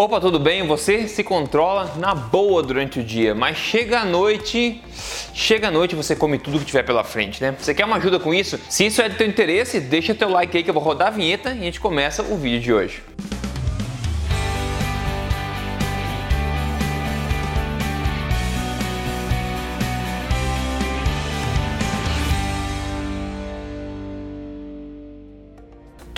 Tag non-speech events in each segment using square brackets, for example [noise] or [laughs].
Opa, tudo bem? Você se controla na boa durante o dia, mas chega a noite, chega a noite você come tudo que tiver pela frente, né? Você quer uma ajuda com isso? Se isso é do teu interesse, deixa teu like aí que eu vou rodar a vinheta e a gente começa o vídeo de hoje.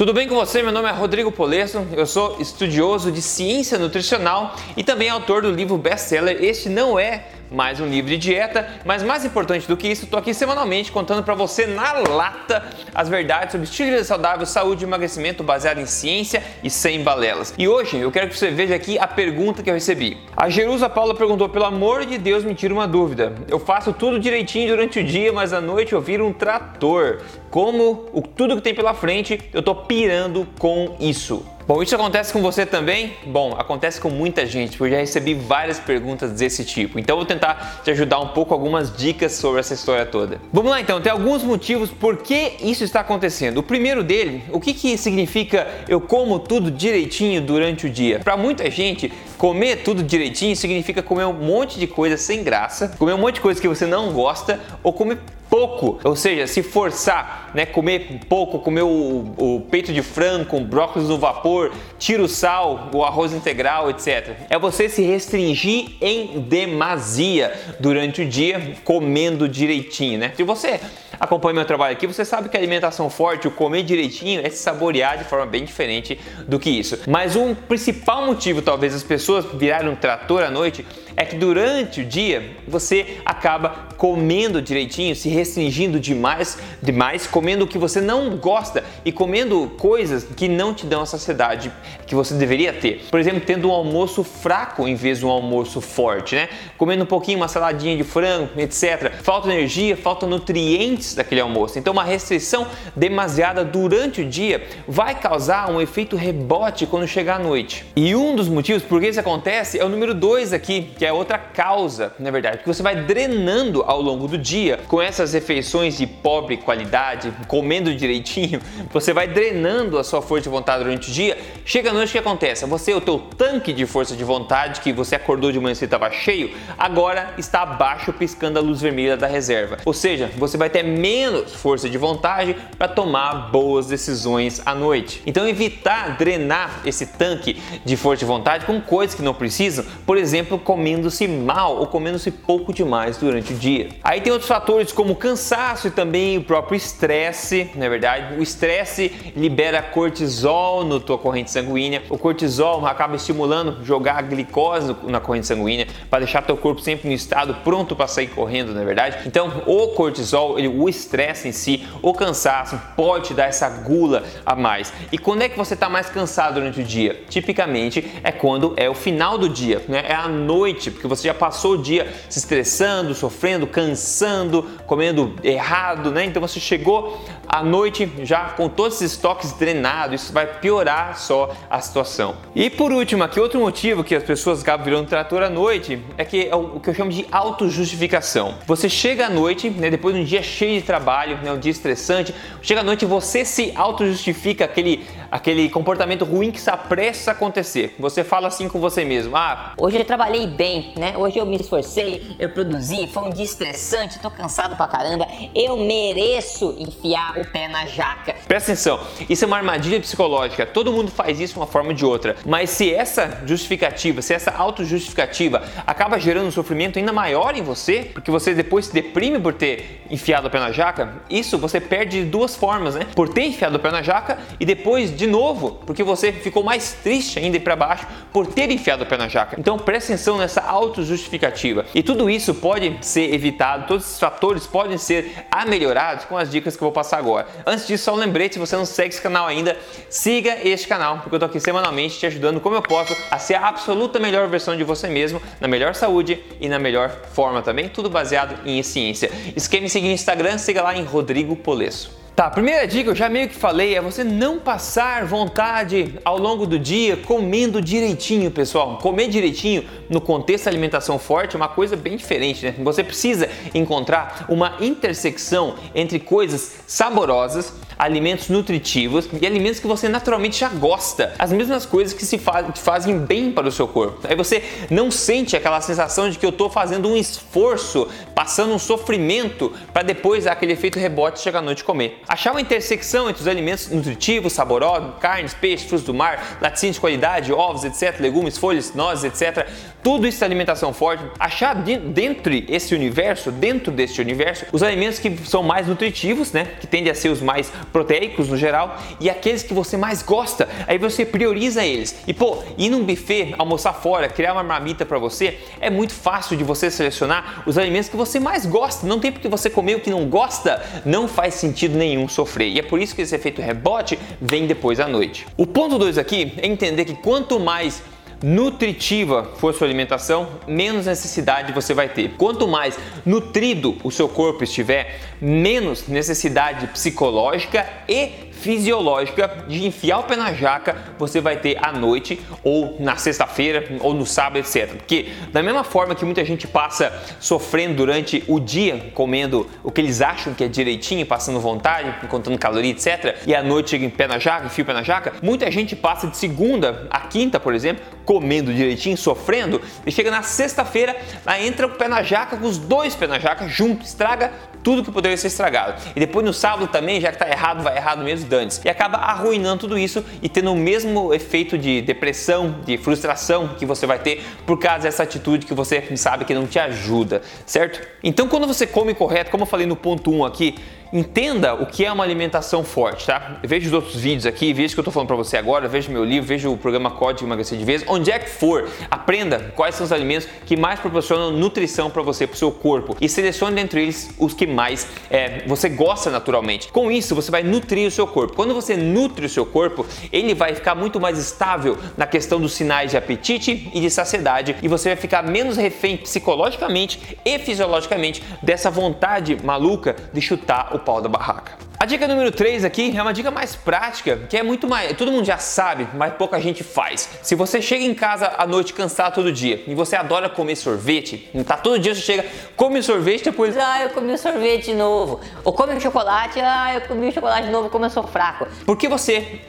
Tudo bem com você? Meu nome é Rodrigo Polesso, eu sou estudioso de ciência nutricional e também autor do livro best-seller Este Não É mais um livro de dieta, mas mais importante do que isso, estou aqui semanalmente contando para você na lata as verdades sobre estilo de vida saudável, saúde e emagrecimento baseado em ciência e sem balelas. E hoje eu quero que você veja aqui a pergunta que eu recebi. A Jerusa Paula perguntou: pelo amor de Deus, me tira uma dúvida. Eu faço tudo direitinho durante o dia, mas à noite eu viro um trator. Como o, tudo que tem pela frente, eu tô pirando com isso. Bom, isso acontece com você também? Bom, acontece com muita gente, porque eu já recebi várias perguntas desse tipo. Então eu vou tentar te ajudar um pouco algumas dicas sobre essa história toda. Vamos lá então, tem alguns motivos por que isso está acontecendo. O primeiro dele, o que, que significa eu como tudo direitinho durante o dia? Para muita gente, comer tudo direitinho significa comer um monte de coisa sem graça, comer um monte de coisa que você não gosta ou comer pouco, ou seja, se forçar, né, comer pouco, comer o, o peito de frango com brócolis no vapor, tira o sal, o arroz integral, etc. É você se restringir em demasia durante o dia, comendo direitinho, né? Se você acompanha meu trabalho aqui, você sabe que a alimentação forte, o comer direitinho, é se saborear de forma bem diferente do que isso. Mas um principal motivo, talvez, as pessoas virarem um trator à noite é que durante o dia você acaba comendo direitinho, se restringindo demais, demais, comendo o que você não gosta e comendo coisas que não te dão a saciedade que você deveria ter. Por exemplo, tendo um almoço fraco em vez de um almoço forte, né? Comendo um pouquinho uma saladinha de frango, etc. Falta energia, falta nutrientes daquele almoço. Então, uma restrição demasiada durante o dia vai causar um efeito rebote quando chegar à noite. E um dos motivos por que isso acontece é o número 2 aqui, que é outra causa, na verdade, que você vai drenando ao longo do dia com essas refeições de pobre qualidade, comendo direitinho, [laughs] você vai drenando a sua força de vontade durante o dia. Chega à noite, o que acontece? Você, o teu tanque de força de vontade que você acordou de manhã e estava cheio, agora está abaixo piscando a luz vermelha da reserva. Ou seja, você vai ter menos força de vontade para tomar boas decisões à noite. Então evitar drenar esse tanque de força de vontade com coisas que não precisam, por exemplo, comendo comendo-se mal ou comendo-se pouco demais durante o dia. Aí tem outros fatores como cansaço e também o próprio estresse, na é verdade. O estresse libera cortisol na tua corrente sanguínea. O cortisol acaba estimulando jogar a glicose na corrente sanguínea para deixar teu corpo sempre no estado pronto para sair correndo, na é verdade. Então, o cortisol, o estresse em si, o cansaço pode te dar essa gula a mais. E quando é que você está mais cansado durante o dia? Tipicamente é quando é o final do dia, né? É a noite noite, porque você já passou o dia se estressando, sofrendo, cansando, comendo errado, né? Então você chegou à noite já com todos esses estoques drenados, isso vai piorar só a situação. E por último, aqui outro motivo que as pessoas acabam virando trator à noite é que é o que eu chamo de autojustificação. Você chega à noite, né, depois de um dia cheio de trabalho, né, um dia estressante, chega à noite você se autojustifica aquele aquele comportamento ruim que está prestes a acontecer. Você fala assim com você mesmo: "Ah, hoje eu trabalhei bem, né? Hoje eu me esforcei, eu produzi, foi um dia estressante, tô cansado pra caramba. Eu mereço enfiar o pé na jaca." Presta atenção. Isso é uma armadilha psicológica. Todo mundo faz isso de uma forma ou de outra. Mas se essa justificativa, se essa autojustificativa acaba gerando um sofrimento ainda maior em você, porque você depois se deprime por ter enfiado o pé na jaca, isso você perde de duas formas, né? Por ter enfiado o pé na jaca e depois de novo, porque você ficou mais triste ainda e para baixo por ter enfiado o pé na jaca. Então presta atenção nessa auto-justificativa. E tudo isso pode ser evitado, todos esses fatores podem ser amelhorados com as dicas que eu vou passar agora. Antes disso, só um lembrete, se você não segue esse canal ainda, siga este canal, porque eu tô aqui semanalmente te ajudando como eu posso a ser a absoluta melhor versão de você mesmo, na melhor saúde e na melhor forma também, tudo baseado em ciência. Quer me seguir no Instagram, siga lá em Rodrigo Polesso. Tá, a primeira dica eu já meio que falei é você não passar vontade ao longo do dia comendo direitinho, pessoal. Comer direitinho no contexto da alimentação forte é uma coisa bem diferente, né? Você precisa encontrar uma intersecção entre coisas saborosas, alimentos nutritivos e alimentos que você naturalmente já gosta. As mesmas coisas que se fazem bem para o seu corpo. Aí você não sente aquela sensação de que eu estou fazendo um esforço, passando um sofrimento para depois aquele efeito rebote chegar à noite comer. Achar uma intersecção entre os alimentos nutritivos, saborosos, carnes, peixes, frutos do mar, laticínios de qualidade, ovos, etc., legumes, folhas, nozes, etc. Tudo isso é alimentação forte. Achar dentro esse universo, dentro deste universo, os alimentos que são mais nutritivos, né, que tendem a ser os mais proteicos no geral, e aqueles que você mais gosta. Aí você prioriza eles. E pô, ir num buffet, almoçar fora, criar uma marmita para você, é muito fácil de você selecionar os alimentos que você mais gosta. Não tem porque você comer o que não gosta, não faz sentido nenhum sofrer. E é por isso que esse efeito rebote vem depois à noite. O ponto 2 aqui é entender que quanto mais nutritiva for sua alimentação, menos necessidade você vai ter. Quanto mais nutrido o seu corpo estiver, menos necessidade psicológica e fisiológica de enfiar o pé na jaca você vai ter à noite ou na sexta-feira ou no sábado, etc. Porque da mesma forma que muita gente passa sofrendo durante o dia comendo o que eles acham que é direitinho, passando vontade, contando caloria, etc. E à noite chega em pé na jaca, enfia o pé na jaca, muita gente passa de segunda a quinta, por exemplo, comendo direitinho, sofrendo, e chega na sexta-feira, entra o pé na jaca com os dois pés na jaca junto, estraga tudo que poderia ser estragado. E depois no sábado também, já que tá errado, vai errado mesmo, dane E acaba arruinando tudo isso e tendo o mesmo efeito de depressão, de frustração que você vai ter por causa dessa atitude que você sabe que não te ajuda, certo? Então quando você come correto, como eu falei no ponto 1 aqui, entenda o que é uma alimentação forte, tá? Veja os outros vídeos aqui, veja o que eu tô falando para você agora, veja meu livro, veja o programa Código Emagrecer de Vez, onde é que for, aprenda quais são os alimentos que mais proporcionam nutrição para você, para o seu corpo e selecione dentre eles os que mais é, você gosta naturalmente. Com isso, você vai nutrir o seu corpo. Quando você nutre o seu corpo, ele vai ficar muito mais estável na questão dos sinais de apetite e de saciedade e você vai ficar menos refém psicologicamente e fisiologicamente dessa vontade maluca de chutar o pau da barraca. A dica número 3 aqui é uma dica mais prática, que é muito mais. Todo mundo já sabe, mas pouca gente faz. Se você chega em casa à noite cansado todo dia e você adora comer sorvete, tá todo dia você chega, come sorvete depois. Ah, eu comi o sorvete de novo. Ou come o chocolate, ah, eu comi o chocolate de novo, como eu sou fraco. Porque você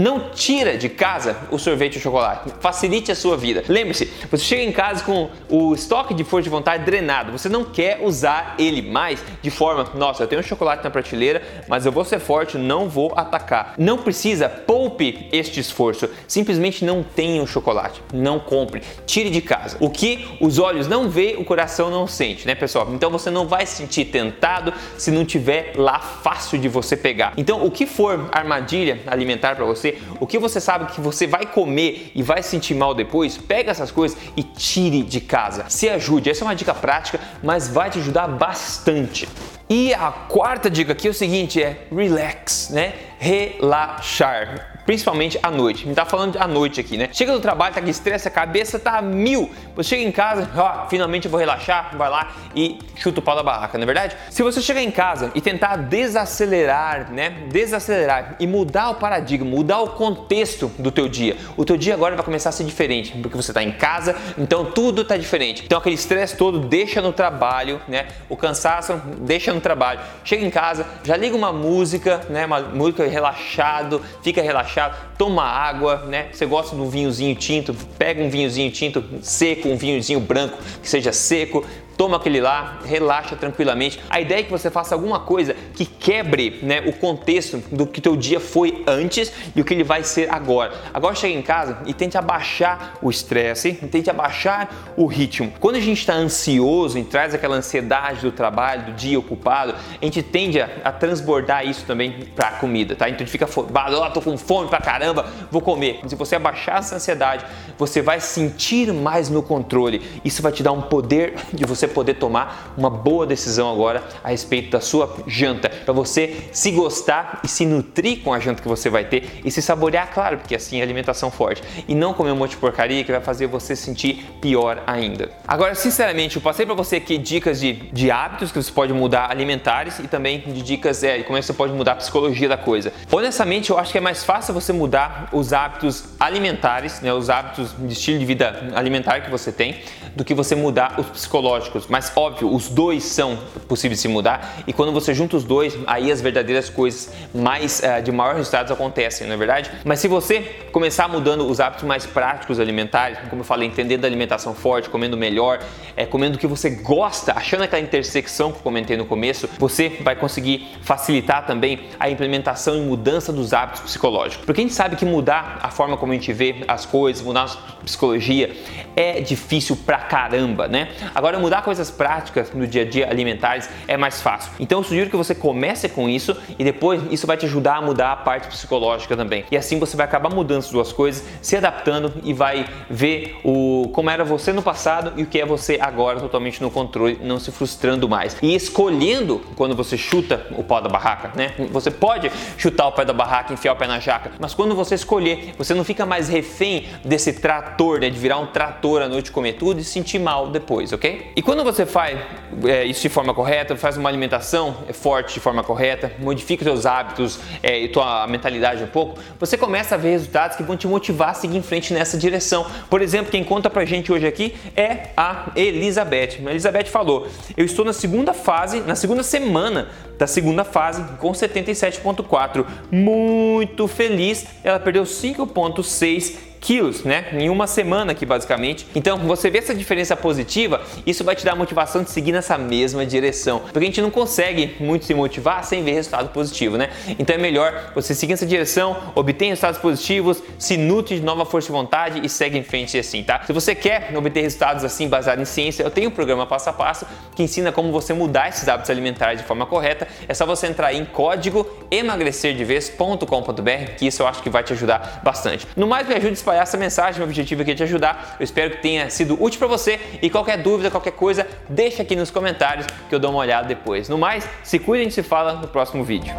não tira de casa o sorvete e o chocolate. Facilite a sua vida. Lembre-se, você chega em casa com o estoque de força de vontade drenado. Você não quer usar ele mais de forma, nossa, eu tenho um chocolate na prateleira, mas eu vou ser forte, não vou atacar. Não precisa, poupe este esforço. Simplesmente não tenha o chocolate. Não compre. Tire de casa. O que os olhos não vê, o coração não sente, né, pessoal? Então você não vai se sentir tentado se não tiver lá fácil de você pegar. Então, o que for armadilha alimentar para você, o que você sabe que você vai comer e vai sentir mal depois, pega essas coisas e tire de casa. Se ajude, essa é uma dica prática, mas vai te ajudar bastante. E a quarta dica aqui é o seguinte, é relax, né? Relaxar principalmente à noite. Me tá falando à noite aqui, né? Chega do trabalho, tá com estresse, a cabeça tá mil. Você chega em casa, ó, finalmente eu vou relaxar, vai lá e chuta o pau da barraca, não é verdade? Se você chegar em casa e tentar desacelerar, né? Desacelerar e mudar o paradigma, mudar o contexto do teu dia. O teu dia agora vai começar a ser diferente, porque você tá em casa, então tudo tá diferente. Então aquele estresse todo deixa no trabalho, né? O cansaço deixa no trabalho. Chega em casa, já liga uma música, né? Uma música relaxado, fica relaxado relaxado, toma água, né? Você gosta de um vinhozinho tinto, pega um vinhozinho tinto seco, um vinhozinho branco que seja seco, toma aquele lá, relaxa tranquilamente. A ideia é que você faça alguma coisa que quebre né, o contexto do que teu dia foi antes e o que ele vai ser agora. Agora chega em casa e tente abaixar o estresse, tente abaixar o ritmo. Quando a gente está ansioso e traz aquela ansiedade do trabalho, do dia ocupado, a gente tende a, a transbordar isso também para a comida, tá? Então a gente fica, ah, tô com fome pra caramba, vou comer. Se você abaixar essa ansiedade, você vai sentir mais no controle. Isso vai te dar um poder de você poder tomar uma boa decisão agora a respeito da sua janta, para você se gostar e se nutrir com a janta que você vai ter e se saborear, claro, porque assim é alimentação forte, e não comer um monte de porcaria que vai fazer você sentir pior ainda. Agora, sinceramente, eu passei para você aqui dicas de, de hábitos que você pode mudar alimentares e também de dicas é, como é que você pode mudar a psicologia da coisa. Honestamente, eu acho que é mais fácil você mudar os hábitos alimentares, né, os hábitos de estilo de vida alimentar que você tem, do que você mudar os psicológicos mas óbvio, os dois são possíveis de se mudar e quando você junta os dois, 2, aí as verdadeiras coisas mais uh, de maior resultados acontecem, não é verdade? Mas se você começar mudando os hábitos mais práticos alimentares, como eu falei, entendendo a alimentação forte, comendo melhor, é, comendo o que você gosta, achando aquela intersecção que eu comentei no começo, você vai conseguir facilitar também a implementação e mudança dos hábitos psicológicos. Porque a gente sabe que mudar a forma como a gente vê as coisas, mudar a psicologia é difícil pra caramba, né? Agora mudar coisas práticas no dia a dia alimentares é mais fácil. Então eu sugiro que você comece com isso e depois isso vai te ajudar a mudar a parte psicológica também. E assim você vai acabar mudando as duas coisas, se adaptando e vai ver o como era você no passado e o que é você agora totalmente no controle, não se frustrando mais. E escolhendo quando você chuta o pau da barraca, né? Você pode chutar o pé da barraca, enfiar o pé na jaca, mas quando você escolher, você não fica mais refém desse trator, né? De virar um trator à noite comer tudo e sentir mal depois, ok? E quando você faz é, isso de forma correta, faz uma alimentação forte de forma correta, modifica seus hábitos é, e tua mentalidade um pouco, você começa a ver resultados que vão te motivar a seguir em frente nessa direção. Por exemplo, quem conta pra gente hoje aqui é a Elizabeth. A Elizabeth falou: Eu estou na segunda fase, na segunda semana da segunda fase com 77,4. Muito feliz. Ela perdeu 5,6 quilos, né? Em uma semana aqui, basicamente. Então, você vê essa diferença positiva, isso vai te dar motivação de seguir nessa mesma direção. Porque a gente não consegue muito se motivar sem ver resultado positivo, né? Então é melhor você seguir nessa direção, obter resultados positivos, se nutre de nova força de vontade e segue em frente assim, tá? Se você quer obter resultados assim baseados em ciência, eu tenho um programa passo a passo que ensina como você mudar esses hábitos alimentares de forma correta. É só você entrar em código emagrecerdevez.com.br que isso eu acho que vai te ajudar bastante. No mais, me ajude a espalhar essa mensagem. Meu objetivo aqui é te ajudar. Eu espero que tenha sido útil para você. E qualquer dúvida, qualquer coisa, deixa aqui nos comentários que eu dou uma olhada depois. No mais, se cuida e a gente se fala no próximo vídeo.